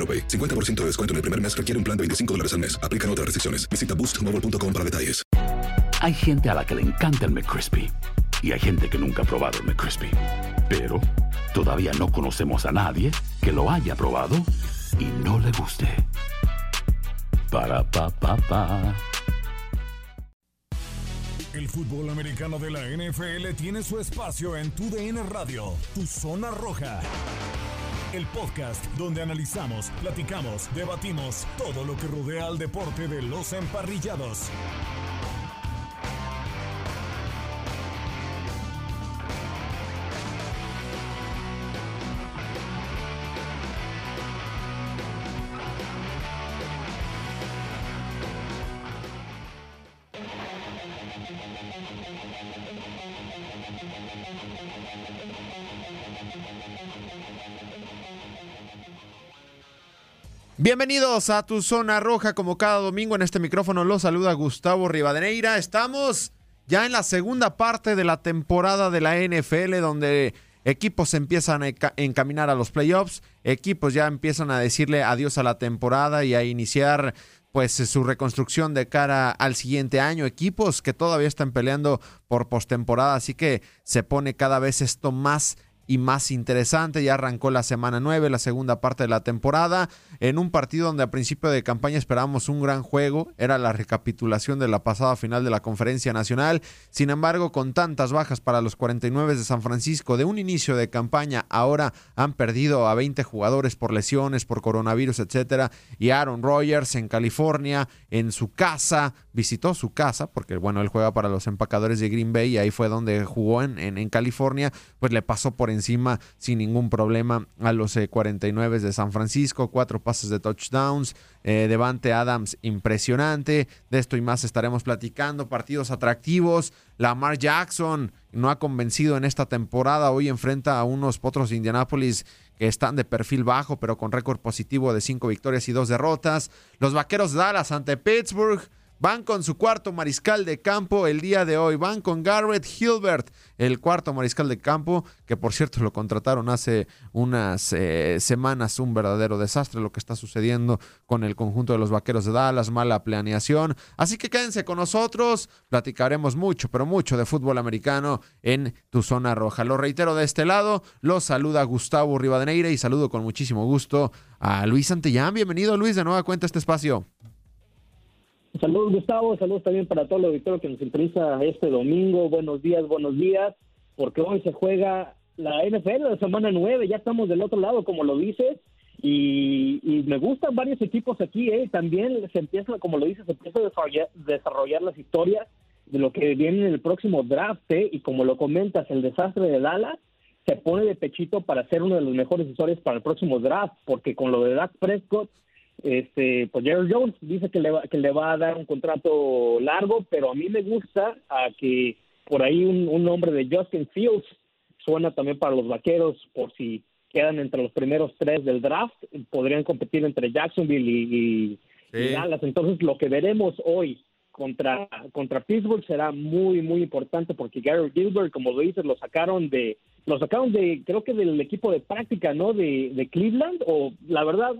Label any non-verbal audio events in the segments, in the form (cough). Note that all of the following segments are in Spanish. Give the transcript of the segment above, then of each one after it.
AroPay. 50% de descuento en el primer mes requiere un plan de 25 dólares al mes. Aplican otras restricciones. Visita boostmobile.com para detalles. Hay gente a la que le encanta el McCrispy y hay gente que nunca ha probado el McCrispy. Pero todavía no conocemos a nadie que lo haya probado y no le guste. Para pa pa pa. El fútbol americano de la NFL tiene su espacio en Tu DN Radio, Tu Zona Roja. El podcast donde analizamos, platicamos, debatimos todo lo que rodea al deporte de los emparrillados. Bienvenidos a tu zona roja, como cada domingo. En este micrófono los saluda Gustavo Rivadeneira. Estamos ya en la segunda parte de la temporada de la NFL, donde equipos empiezan a encaminar a los playoffs, equipos ya empiezan a decirle adiós a la temporada y a iniciar pues su reconstrucción de cara al siguiente año, equipos que todavía están peleando por postemporada, así que se pone cada vez esto más y más interesante. Ya arrancó la semana 9, la segunda parte de la temporada, en un partido donde a principio de campaña esperábamos un gran juego. Era la recapitulación de la pasada final de la Conferencia Nacional. Sin embargo, con tantas bajas para los 49 de San Francisco de un inicio de campaña, ahora han perdido a 20 jugadores por lesiones, por coronavirus, etcétera. Y Aaron Rodgers en California, en su casa, visitó su casa, porque bueno, él juega para los empacadores de Green Bay y ahí fue donde jugó en, en, California, pues le pasó por encima sin ningún problema a los 49 eh, de San Francisco, cuatro pases de touchdowns, eh, Devante Adams impresionante, de esto y más estaremos platicando, partidos atractivos, Lamar Jackson no ha convencido en esta temporada, hoy enfrenta a unos potros de Indianápolis que están de perfil bajo, pero con récord positivo de cinco victorias y dos derrotas, los Vaqueros de Dallas ante Pittsburgh, Van con su cuarto mariscal de campo el día de hoy. Van con Garrett Hilbert, el cuarto mariscal de campo, que por cierto lo contrataron hace unas eh, semanas. Un verdadero desastre lo que está sucediendo con el conjunto de los vaqueros de Dallas, mala planeación. Así que quédense con nosotros. Platicaremos mucho, pero mucho de fútbol americano en tu zona roja. Lo reitero de este lado. Los saluda Gustavo Rivadeneira y saludo con muchísimo gusto a Luis Santillán. Bienvenido, Luis, de nueva cuenta a este espacio. Saludos Gustavo, saludos también para todo el auditorio que nos sintoniza este domingo. Buenos días, buenos días, porque hoy se juega la NFL de semana 9, ya estamos del otro lado, como lo dices, y, me gustan varios equipos aquí, ¿eh? también se empieza, como lo dices, se empieza a desarrollar, las historias de lo que viene en el próximo draft, ¿eh? y como lo comentas, el desastre de Dallas se pone de pechito para ser uno de los mejores historias para el próximo draft, porque con lo de Dak Prescott este, pues Jerry Jones dice que le, va, que le va a dar un contrato largo, pero a mí me gusta a que por ahí un, nombre de Justin Fields suena también para los vaqueros, por si quedan entre los primeros tres del draft, podrían competir entre Jacksonville y, Dallas. Entonces, lo que veremos hoy contra, contra Pittsburgh será muy, muy importante porque Gary Gilbert, como lo dices, lo sacaron de, lo sacaron de, creo que del equipo de práctica, ¿no? De, de Cleveland, o la verdad,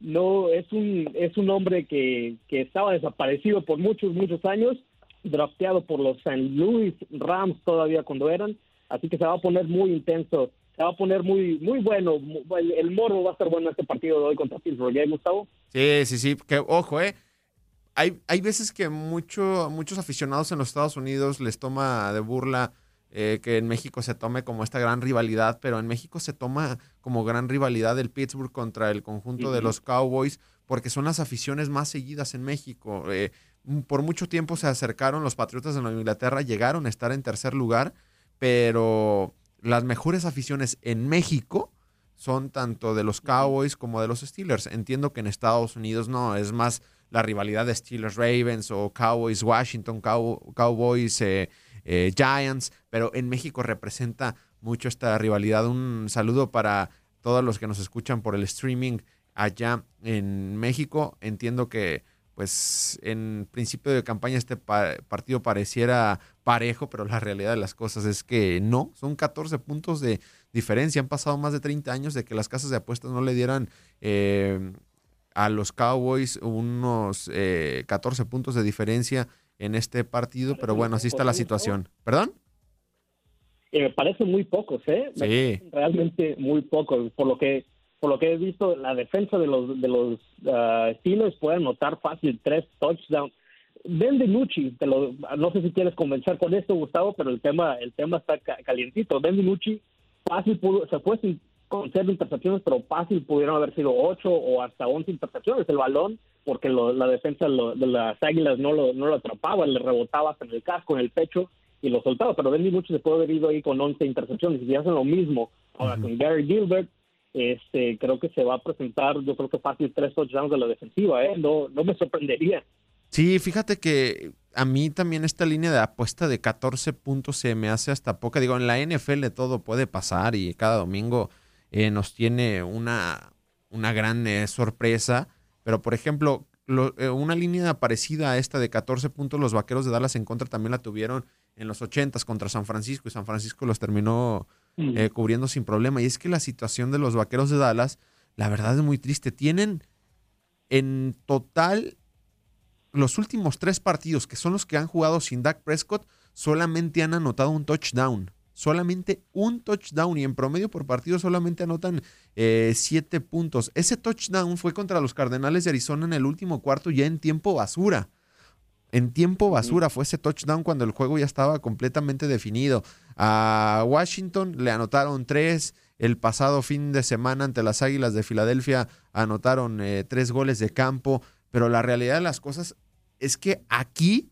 no, es un, es un hombre que, que estaba desaparecido por muchos, muchos años, drafteado por los St. Louis Rams todavía cuando eran, así que se va a poner muy intenso, se va a poner muy, muy bueno, el, el morbo va a estar bueno este partido de hoy contra Pittsburgh, ¿eh, Gustavo? Sí, sí, sí, que ojo, eh hay, hay veces que mucho, muchos aficionados en los Estados Unidos les toma de burla eh, que en México se tome como esta gran rivalidad, pero en México se toma como gran rivalidad el Pittsburgh contra el conjunto de los Cowboys, porque son las aficiones más seguidas en México. Eh, por mucho tiempo se acercaron los Patriotas de Nueva Inglaterra, llegaron a estar en tercer lugar, pero las mejores aficiones en México son tanto de los Cowboys como de los Steelers. Entiendo que en Estados Unidos no, es más la rivalidad de Steelers Ravens o Cowboys Washington, Cowboys eh, eh, Giants, pero en México representa mucho esta rivalidad. Un saludo para todos los que nos escuchan por el streaming allá en México. Entiendo que pues en principio de campaña este partido pareciera parejo, pero la realidad de las cosas es que no, son 14 puntos de diferencia. Han pasado más de 30 años de que las casas de apuestas no le dieran eh, a los Cowboys unos 14 eh, puntos de diferencia en este partido, pero bueno, así está la situación. ¿Perdón? Eh, parece muy pocos, ¿eh? Sí. Realmente muy pocos. Por lo que por lo que he visto, la defensa de los de los uh, Steelers puede anotar fácil tres touchdowns. Ben DiNucci, te lo, no sé si quieres convencer con esto, Gustavo, pero el tema el tema está calientito. Ben DiNucci fácil pudo, se fue sin con cero intercepciones, pero fácil pudieron haber sido ocho o hasta once intercepciones. El balón, porque la defensa de las Águilas no lo, no lo atrapaba, le rebotaba hasta en el casco, en el pecho y lo soltaba. Pero Bendy mucho se puede haber ido ahí con once intercepciones y si hacen lo mismo ahora con Gary Gilbert, este, creo que se va a presentar, yo creo que fácil tres touchdowns de la defensiva, ¿eh? No, no me sorprendería. Sí, fíjate que a mí también esta línea de apuesta de 14 puntos se me hace hasta poca. Digo, en la NFL todo puede pasar y cada domingo eh, nos tiene una, una gran eh, sorpresa. Pero, por ejemplo, eh, una línea parecida a esta de 14 puntos, los vaqueros de Dallas en contra también la tuvieron en los 80 contra San Francisco y San Francisco los terminó mm. cubriendo sin problema. Y es que la situación de los vaqueros de Dallas, la verdad es muy triste. Tienen en total los últimos tres partidos, que son los que han jugado sin Dak Prescott, solamente han anotado un touchdown solamente un touchdown y en promedio por partido solamente anotan eh, siete puntos. Ese touchdown fue contra los Cardenales de Arizona en el último cuarto ya en tiempo basura. En tiempo basura fue ese touchdown cuando el juego ya estaba completamente definido. A Washington le anotaron tres. El pasado fin de semana ante las Águilas de Filadelfia anotaron eh, tres goles de campo. Pero la realidad de las cosas es que aquí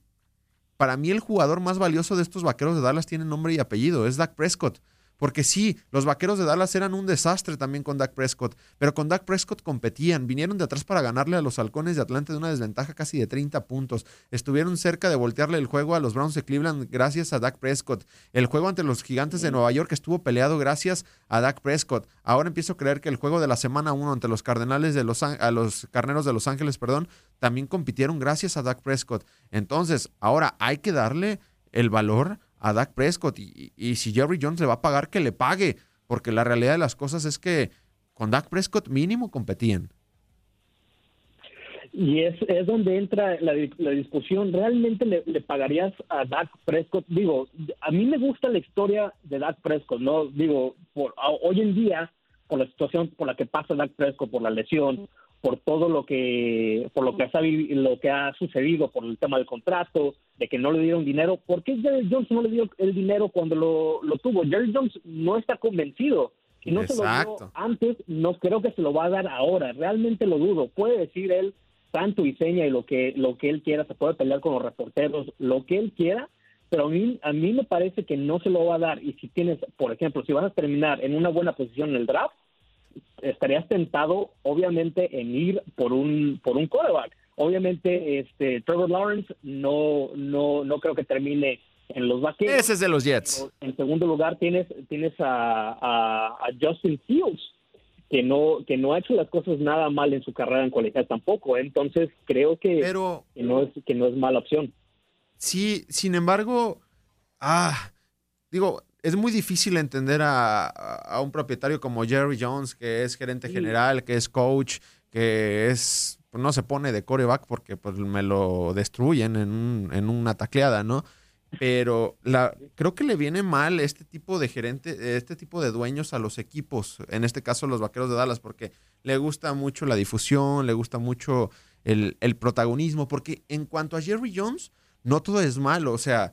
para mí el jugador más valioso de estos vaqueros de Dallas tiene nombre y apellido, es Dak Prescott. Porque sí, los vaqueros de Dallas eran un desastre también con Dak Prescott, pero con Dak Prescott competían, vinieron de atrás para ganarle a los halcones de Atlanta de una desventaja casi de 30 puntos. Estuvieron cerca de voltearle el juego a los Browns de Cleveland gracias a Dak Prescott. El juego ante los Gigantes de Nueva York estuvo peleado gracias a Dak Prescott. Ahora empiezo a creer que el juego de la semana 1 ante los Cardenales de los a los Carneros de Los Ángeles, perdón, también compitieron gracias a Dak Prescott. Entonces, ahora hay que darle el valor a Dak Prescott. Y, si Jerry Jones le va a pagar, que le pague. Porque la realidad de las cosas es que con Dak Prescott mínimo competían. Y es, es donde entra la, discusión. ¿Realmente le, pagarías a Dak Prescott? Digo, a mí me gusta la historia de Dak Prescott, ¿no? Digo, por, hoy en día, por la situación por la que pasa Dak Prescott, por la lesión, por todo lo que por lo que ha lo que ha sucedido por el tema del contrato de que no le dieron dinero. ¿por qué Jerry Jones no le dio el dinero cuando lo, lo tuvo? Jerry Jones no está convencido. Si no se lo dio antes no creo que se lo va a dar ahora. Realmente lo dudo. Puede decir él tanto y seña y lo que lo que él quiera se puede pelear con los reporteros lo que él quiera pero a mí, a mí me parece que no se lo va a dar. Y si tienes por ejemplo si vas a terminar en una buena posición en el draft estarías tentado, obviamente, en ir por un por un quarterback. Obviamente, este Trevor Lawrence no no no creo que termine en los vaqueros. Ese es de los Jets. En segundo lugar tienes tienes a, a, Justin Fields que no que no ha hecho las cosas nada mal en su carrera en colegial tampoco. Entonces creo que, Pero, que no es que no es mala opción. Sí, sin embargo, ah, digo, es muy difícil entender a, un propietario como Jerry Jones, que es gerente general, que es coach, que es pues, no se pone de coreback porque pues me lo destruyen en, en una tacleada, ¿no? Pero la, creo que le viene mal este tipo de gerente, este tipo de dueños a los equipos, en este caso los vaqueros de Dallas, porque le gusta mucho la difusión, le gusta mucho el, el protagonismo, porque en cuanto a Jerry Jones, no todo es malo, o sea,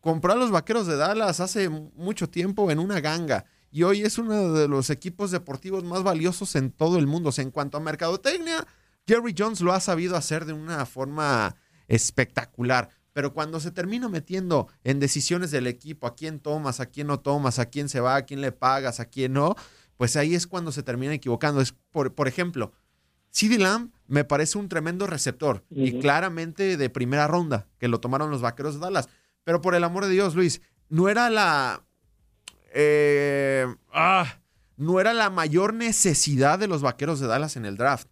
compró a los Vaqueros de Dallas hace mucho tiempo en una ganga y hoy es uno de los equipos deportivos más valiosos en todo el mundo. O sea, en cuanto a mercadotecnia, Jerry Jones lo ha sabido hacer de una forma espectacular. Pero cuando se termina metiendo en decisiones del equipo, a quién tomas, a quién no tomas, a quién se va, a quién le pagas, a quién no, pues ahí es cuando se termina equivocando. Es por, por ejemplo, CD Lamb me parece un tremendo receptor y claramente de primera ronda, que lo tomaron los vaqueros de Dallas. Pero por el amor de Dios, Luis, no era la. Eh, ah, no era la mayor necesidad de los vaqueros de Dallas en el draft.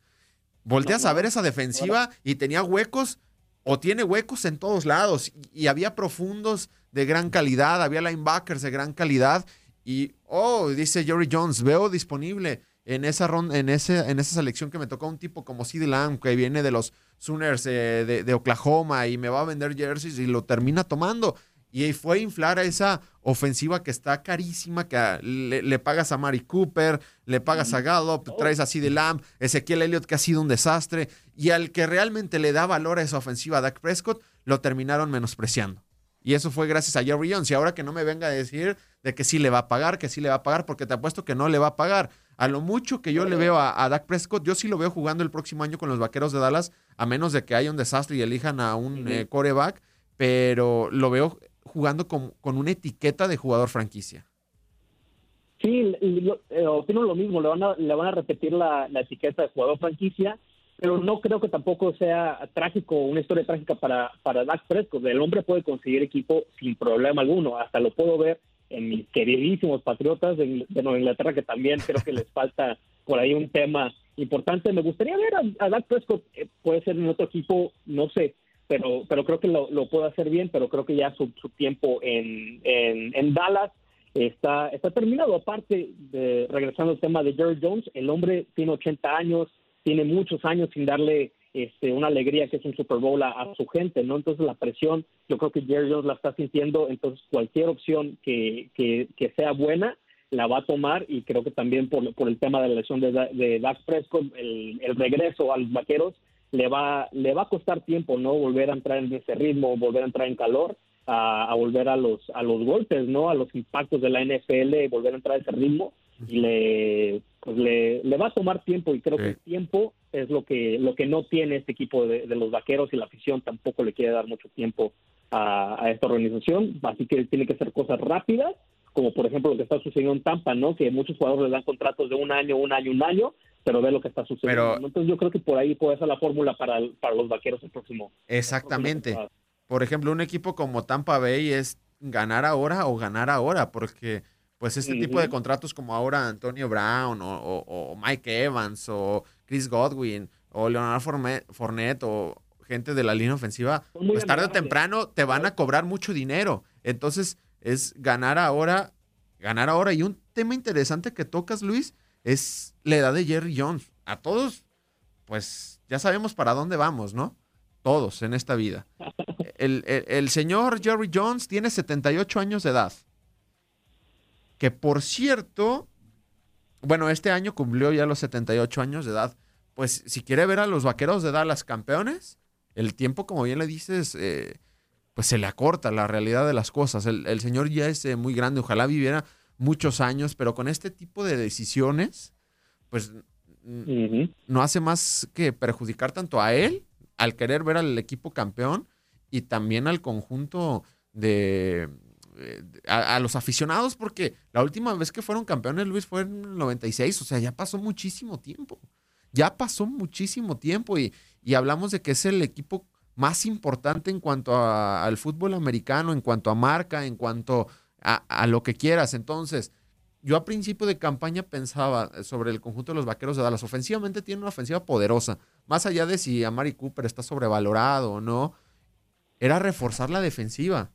Volteas a ver esa defensiva y tenía huecos, o tiene huecos en todos lados. Y, había profundos de gran calidad, había linebackers de gran calidad. Y, oh, dice Jerry Jones, veo disponible en esa, ronda, en, ese, en esa selección que me tocó un tipo como CeeDee Lamb, que viene de los Sooners de, Oklahoma y me va a vender jerseys y lo termina tomando. Y fue a inflar a esa ofensiva que está carísima, que le, pagas a Mari Cooper, le pagas a Gallup, traes así de Lamb, Ezequiel Elliott que ha sido un desastre, y al que realmente le da valor a esa ofensiva, Dak Prescott, lo terminaron menospreciando. Y eso fue gracias a Jerry Jones. Y ahora que no me venga a decir de que sí le va a pagar, que sí le va a pagar, porque te apuesto que no le va a pagar. A lo mucho que yo le veo a, Dak Prescott, yo sí lo veo jugando el próximo año con los Vaqueros de Dallas, a menos de que haya un desastre y elijan a un eh, coreback, pero lo veo jugando con, una etiqueta de jugador franquicia. Sí, eh, opino lo mismo, le van a, le van a repetir la, etiqueta de jugador franquicia, pero no creo que tampoco sea trágico, una historia trágica para, para Dak Prescott. El hombre puede conseguir equipo sin problema alguno, hasta lo puedo ver en mis queridísimos Patriotas de, Nueva Inglaterra, que también creo que les falta por ahí un tema importante. Me gustaría ver a, Dak Prescott, eh, puede ser en otro equipo, no sé, pero pero creo que lo, lo puede hacer bien, pero creo que ya su, su tiempo en, en, Dallas está, está terminado. Aparte, de, regresando al tema de Jerry Jones, el hombre tiene 80 años, tiene muchos años sin darle este, una alegría que es un Super Bowl a, su gente, ¿no? Entonces la presión, yo creo que Jerry Jones la está sintiendo, entonces cualquier opción que, que, sea buena la va a tomar y creo que también por, por el tema de la lesión de, de Dak Prescott, el, el regreso a los vaqueros le va, le va a costar tiempo, ¿no? Volver a entrar en ese ritmo, volver a entrar en calor, a, volver a los, a los golpes, ¿no? A los impactos de la NFL, volver a entrar a ese ritmo y le, pues le, le va a tomar tiempo y creo que el tiempo es lo que lo que no tiene este equipo de, los vaqueros y la afición tampoco le quiere dar mucho tiempo a, esta organización. Así que tiene que hacer cosas rápidas como por ejemplo lo que está sucediendo en Tampa no que muchos jugadores le dan contratos de un año un año un año pero ve lo que está sucediendo entonces yo creo que por ahí puede ser la fórmula para para los vaqueros el próximo exactamente. por ejemplo un equipo como Tampa Bay es ganar ahora o ganar ahora porque pues este tipo de contratos como ahora Antonio Brown o, Mike Evans o Chris Godwin o Leonardo Fournette, o gente de la línea ofensiva, pues tarde o temprano te van a cobrar mucho dinero. Entonces es ganar ahora, ganar ahora. Y un tema interesante que tocas, Luis, es la edad de Jerry Jones. A todos, pues ya sabemos para dónde vamos, ¿no? Todos en esta vida. (laughs) El, el señor Jerry Jones tiene 78 años de edad que por cierto, bueno, este año cumplió ya los 78 años de edad. Pues si quiere ver a los vaqueros de Dallas campeones, el tiempo, como bien le dices, eh, pues se le acorta la realidad de las cosas. El, señor ya es eh, muy grande, ojalá viviera muchos años, pero con este tipo de decisiones, pues no hace más que perjudicar tanto a él, al querer ver al equipo campeón, y también al conjunto de, eh, a, los aficionados, porque la última vez que fueron campeones, Luis, fue en el 96, o sea, ya pasó muchísimo tiempo. Ya pasó muchísimo tiempo y, hablamos de que es el equipo más importante en cuanto al fútbol americano, en cuanto a marca, en cuanto a, lo que quieras. Entonces, yo a principio de campaña pensaba sobre el conjunto de los vaqueros de Dallas. Ofensivamente tiene una ofensiva poderosa. Más allá de si Amari Cooper está sobrevalorado o no, era reforzar la defensiva.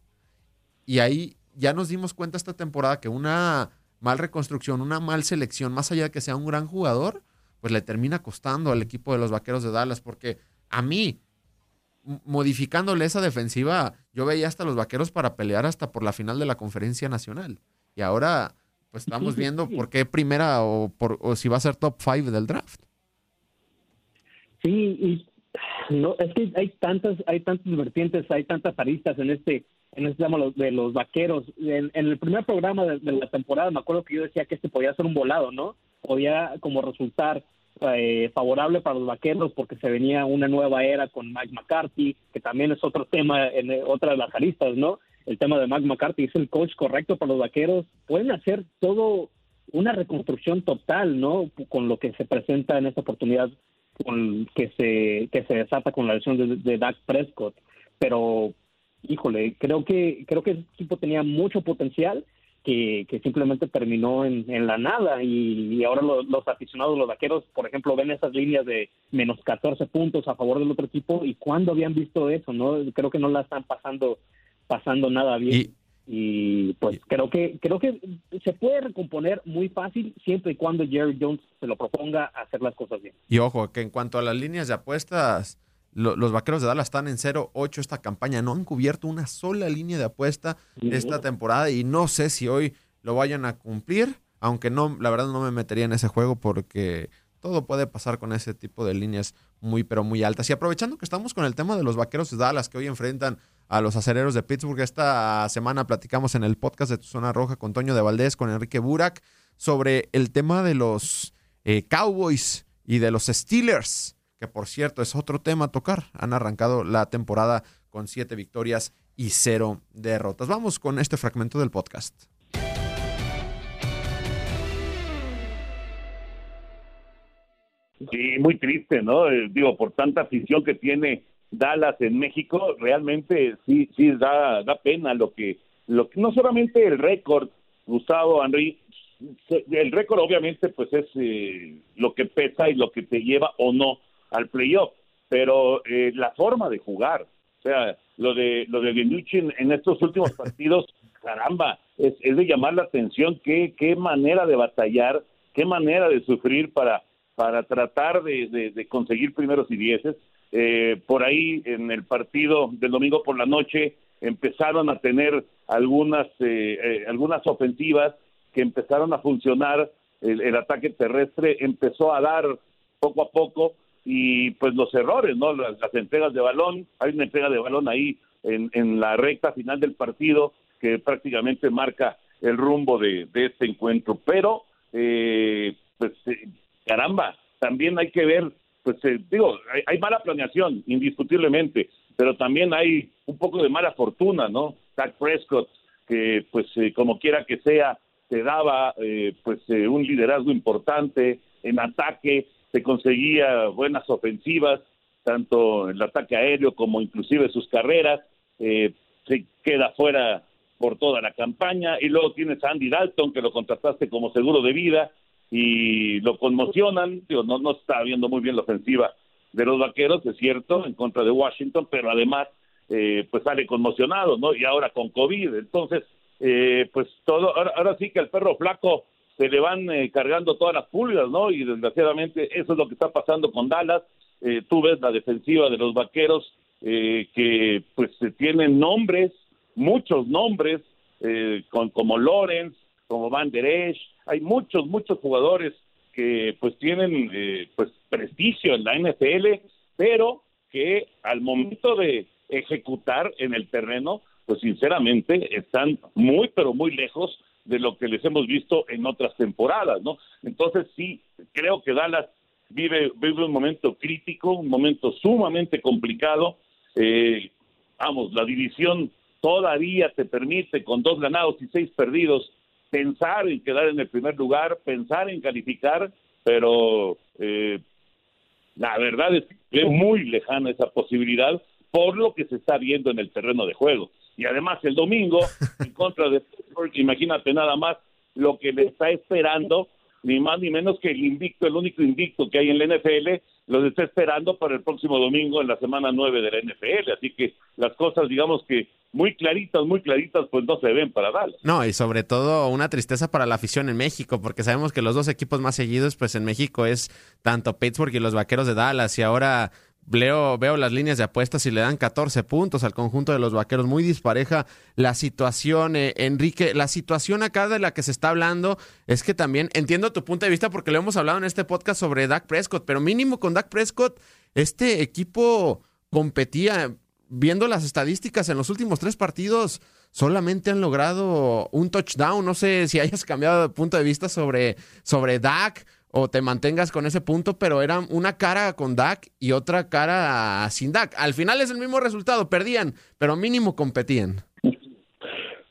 Y ahí ya nos dimos cuenta esta temporada que una mal reconstrucción, una mal selección, más allá de que sea un gran jugador, pues le termina costando al equipo de los Vaqueros de Dallas, porque a mí, modificándole esa defensiva, yo veía hasta los Vaqueros para pelear hasta por la final de la conferencia nacional. Y ahora, pues estamos (laughs) viendo por qué primera o, por, o si va a ser top five del draft. Sí, y no, es que hay tantas, hay tantas vertientes, hay tantas aristas en este, en este tema de los vaqueros. En, el primer programa de, la temporada me acuerdo que yo decía que este podía ser un volado, ¿no? Podía como resultar eh, favorable para los vaqueros porque se venía una nueva era con Mike McCarthy, que también es otro tema en eh, otra de las aristas, ¿no? El tema de Mike McCarthy es el coach correcto para los vaqueros. Pueden hacer todo una reconstrucción total, ¿no? Con lo que se presenta en esta oportunidad con, que se que se desata con la lesión de Dak Prescott, pero híjole, creo que creo que ese equipo tenía mucho potencial que, que simplemente terminó en, en la nada y, ahora los, los, aficionados, los vaqueros, por ejemplo, ven esas líneas de menos 14 puntos a favor del otro equipo y cuándo habían visto eso, ¿no? Creo que no la están pasando pasando nada bien. Y, pues creo que creo que se puede recomponer muy fácil siempre y cuando Jerry Jones se lo proponga hacer las cosas bien. Y ojo, que en cuanto a las líneas de apuestas, los vaqueros de Dallas están en 0-8 esta campaña. No han cubierto una sola línea de apuesta esta temporada y no sé si hoy lo vayan a cumplir. Aunque no, la verdad no me metería en ese juego porque todo puede pasar con ese tipo de líneas muy, pero muy altas. Y aprovechando que estamos con el tema de los vaqueros de Dallas que hoy enfrentan a los acereros de Pittsburgh, esta semana platicamos en el podcast de Tu Zona Roja con Toño de Valdés, con Enrique Burak, sobre el tema de los eh, Cowboys y de los Steelers que por cierto es otro tema a tocar. Han arrancado la temporada con siete victorias y cero derrotas. Vamos con este fragmento del podcast. Sí, muy triste, ¿no? Eh, digo, por tanta afición que tiene Dallas en México, realmente sí, sí da, da pena lo que, lo que, no solamente el récord, Gustavo Henry, el récord obviamente pues es eh, lo que pesa y lo que te lleva o no al playoff, pero eh, la forma de jugar, o sea, lo de lo de en estos últimos (laughs) partidos, caramba, es, es, de llamar la atención qué, qué manera de batallar, qué manera de sufrir para, para tratar de, de, conseguir primeros y dieces. Eh, por ahí en el partido del domingo por la noche empezaron a tener algunas, eh, eh algunas ofensivas que empezaron a funcionar, el, el ataque terrestre empezó a dar poco a poco, y pues los errores, ¿no? Las, entregas de balón, hay una entrega de balón ahí en, en la recta final del partido que prácticamente marca el rumbo de, de este encuentro, pero eh, pues eh, caramba, también hay que ver, pues eh, digo, hay, mala planeación, indiscutiblemente, pero también hay un poco de mala fortuna, ¿no? Zach Prescott, que pues como quiera que sea, te daba pues un liderazgo importante en ataque, se conseguía buenas ofensivas, tanto el ataque aéreo como inclusive sus carreras, eh, se queda fuera por toda la campaña. Y luego tienes a Andy Dalton que lo contrataste como seguro de vida y lo conmocionan, digo, no, no está viendo muy bien la ofensiva de los vaqueros, es cierto, en contra de Washington, pero además eh, pues sale conmocionado, ¿no? Y ahora con COVID, entonces, eh, pues todo, ahora, ahora sí que el perro flaco se le van eh, cargando todas las pulgas, ¿no? Y desgraciadamente eso es lo que está pasando con Dallas. Eh, tú ves la defensiva de los vaqueros eh, que pues tienen nombres, muchos nombres, con, como Lorenz, como Van Der Esch, hay muchos, muchos jugadores que pues tienen pues prestigio en la NFL, pero que al momento de ejecutar en el terreno, pues sinceramente están muy, pero muy lejos de lo que les hemos visto en otras temporadas, ¿no? Entonces sí, creo que Dallas vive, vive un momento crítico, un momento sumamente complicado. Eh, vamos, la división todavía te permite con dos ganados y seis perdidos pensar en quedar en el primer lugar, pensar en calificar, pero eh, la verdad es que es muy lejana esa posibilidad por lo que se está viendo en el terreno de juego y además el domingo (laughs) en contra de Pittsburgh, imagínate nada más lo que le está esperando ni más ni menos que el invicto, el único invicto que hay en la NFL, los está esperando para el próximo domingo en la semana 9 de la NFL. Así que las cosas, digamos que muy claritas, muy claritas, pues no se ven para Dallas. No, y sobre todo una tristeza para la afición en México, porque sabemos que los dos equipos más seguidos, pues en México es tanto Pittsburgh y los Vaqueros de Dallas, y ahora Leo, veo las líneas de apuestas y le dan 14 puntos al conjunto de los vaqueros. Muy dispareja la situación, eh, Enrique. La situación acá de la que se está hablando es que también entiendo tu punto de vista porque lo hemos hablado en este podcast sobre Dak Prescott, pero mínimo con Dak Prescott, este equipo competía. Viendo las estadísticas en los últimos tres partidos, solamente han logrado un touchdown. No sé si hayas cambiado de punto de vista sobre, sobre Dak o te mantengas con ese punto, pero era una cara con Dak y otra cara sin Dak. Al final es el mismo resultado, perdían, pero mínimo competían.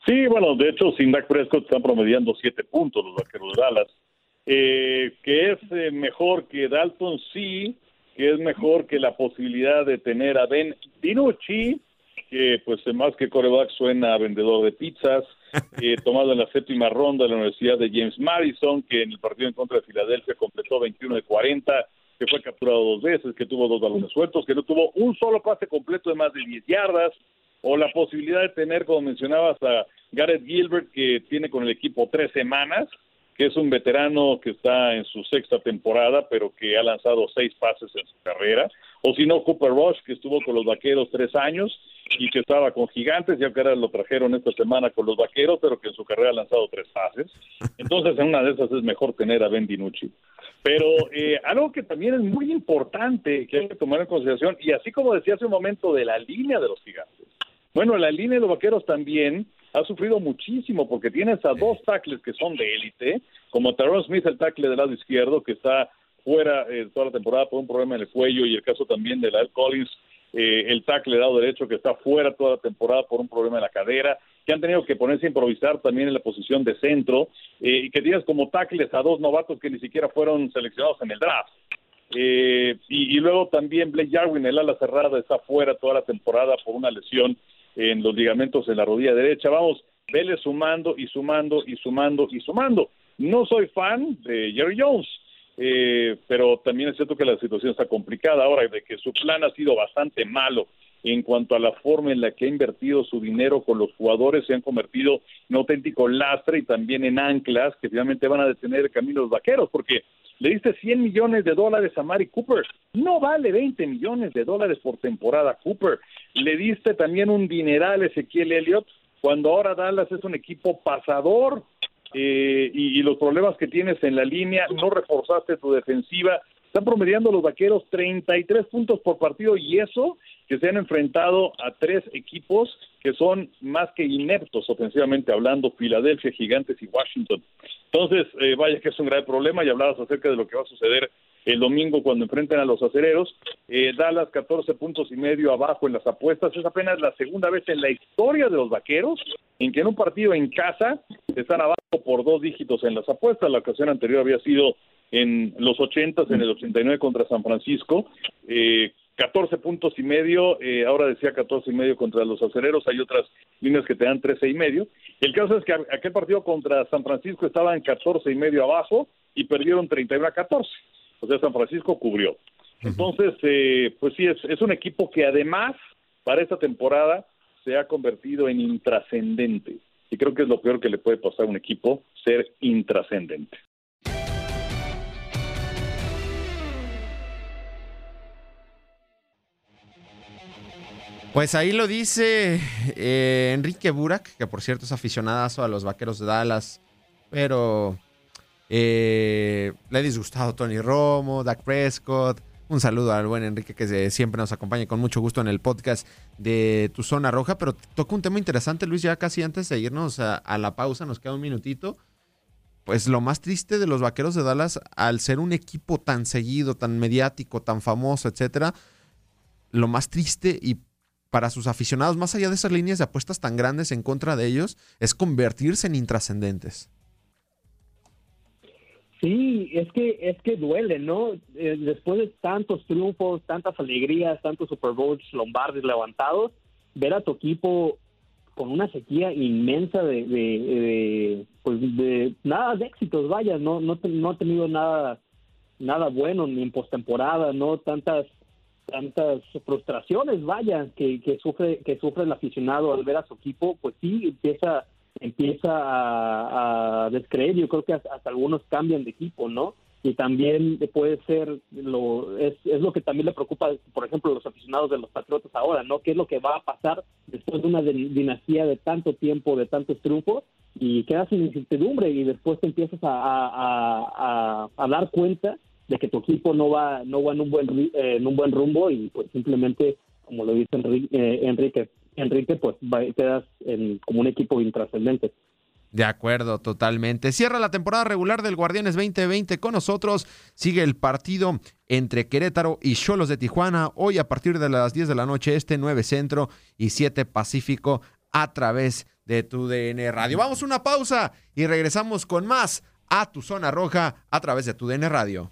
Sí, bueno, de hecho, sin Dak Prescott están promediando siete puntos los vaqueros de Dallas. Eh, que es eh, mejor que Dalton, sí, que es mejor que la posibilidad de tener a Ben DiNucci, que pues más que coreback suena a vendedor de pizzas, (laughs) eh, tomado en la séptima ronda de la Universidad de James Madison, que en el partido en contra de Filadelfia completó 21 de 40, que fue capturado dos veces, que tuvo dos balones sueltos, que no tuvo un solo pase completo de más de 10 yardas, o la posibilidad de tener, como mencionabas, a Gareth Gilbert, que tiene con el equipo tres semanas, que es un veterano que está en su sexta temporada, pero que ha lanzado seis pases en su carrera, o si no, Cooper Rush, que estuvo con los vaqueros tres años y que estaba con gigantes, que ahora lo trajeron esta semana con los vaqueros, pero que en su carrera ha lanzado tres pases. Entonces, en una de esas es mejor tener a Ben DiNucci. Pero eh, algo que también es muy importante que hay que tomar en consideración, y así como decía hace un momento de la línea de los gigantes, bueno, la línea de los vaqueros también ha sufrido muchísimo porque tienes a dos tackles que son de élite, como Tyrone Smith, el tackle del lado izquierdo, que está fuera eh, toda la temporada por un problema en el cuello, y el caso también de la Collins, eh, el tackle del lado derecho, que está fuera toda la temporada por un problema en la cadera, que han tenido que ponerse a improvisar también en la posición de centro, eh, y que tienes como tackles a dos novatos que ni siquiera fueron seleccionados en el draft. y, y, luego también Blake Jarwin, el ala cerrada, está fuera toda la temporada por una lesión en los ligamentos en la rodilla derecha. Vamos, vele sumando y sumando y sumando y sumando. No soy fan de Jerry Jones, eh, pero también es cierto que la situación está complicada ahora, de que su plan ha sido bastante malo en cuanto a la forma en la que ha invertido su dinero con los jugadores, se han convertido en auténtico lastre y también en anclas que finalmente van a detener el camino de los vaqueros, porque le diste 100 millones de dólares a Mari Cooper, no vale 20 millones de dólares por temporada Cooper, le diste también un dineral a Ezequiel Elliott, cuando ahora Dallas es un equipo pasador, eh, y, los problemas que tienes en la línea, no reforzaste tu defensiva, están promediando los vaqueros 33 puntos por partido y eso que se han enfrentado a tres equipos que son más que ineptos ofensivamente hablando, Filadelfia, Gigantes y Washington. Entonces, eh, vaya que es un grave problema y hablabas acerca de lo que va a suceder el domingo cuando enfrenten a los acereros. Eh, Dallas 14 puntos y medio abajo en las apuestas. Es apenas la segunda vez en la historia de los vaqueros en que en un partido en casa están abajo por dos dígitos en las apuestas. La ocasión anterior había sido en los 80, en el 89 contra San Francisco. Eh, 14 puntos y medio, eh, ahora decía 14 y medio contra los acereros, hay otras líneas que te dan 13 y medio. El caso es que aquel partido contra San Francisco estaba en 14 y medio abajo y perdieron 31 a 14. O sea, San Francisco cubrió. Entonces, eh, pues sí, es, es un equipo que además para esta temporada se ha convertido en intrascendente. Y creo que es lo peor que le puede pasar a un equipo, ser intrascendente. Pues ahí lo dice eh, Enrique Burak, que por cierto es aficionadazo a los vaqueros de Dallas, pero eh, le ha disgustado Tony Romo, Dak Prescott. Un saludo al buen Enrique que siempre nos acompaña con mucho gusto en el podcast de Tu Zona Roja, pero toca un tema interesante, Luis, ya casi antes de irnos a, la pausa, nos queda un minutito. Pues lo más triste de los vaqueros de Dallas, al ser un equipo tan seguido, tan mediático, tan famoso, etcétera, lo más triste y para sus aficionados, más allá de esas líneas de apuestas tan grandes en contra de ellos, es convertirse en intrascendentes. Sí, es que es que duele, ¿no? Eh, después de tantos triunfos, tantas alegrías, tantos Super Bowls lombardes levantados, ver a tu equipo con una sequía inmensa de, de, pues de nada de éxitos, vaya, no, no, no ha tenido nada, nada bueno ni en postemporada, no tantas tantas frustraciones, vaya, que, que sufre que sufre el aficionado al ver a su equipo, pues sí empieza empieza a, descreer. Yo creo que hasta, algunos cambian de equipo, ¿no? Y también puede ser lo es, es lo que también le preocupa, por ejemplo, a los aficionados de los Patriotas ahora, ¿no? ¿Qué es lo que va a pasar después de una dinastía de tanto tiempo, de tantos triunfos? y quedas sin incertidumbre y después te empiezas a, a, a, a dar cuenta de que tu equipo no va no va en un buen eh, en un buen rumbo y pues simplemente como lo dice eh, Enrique Enrique pues quedas en, como un equipo intrascendente. De acuerdo, totalmente. Cierra la temporada regular del Guardianes 2020 con nosotros. Sigue el partido entre Querétaro y Cholos de Tijuana. Hoy a partir de las 10 de la noche, este 9 Centro y 7 Pacífico a través de tu DN Radio. Vamos a una pausa y regresamos con más a tu zona roja a través de tu DN Radio.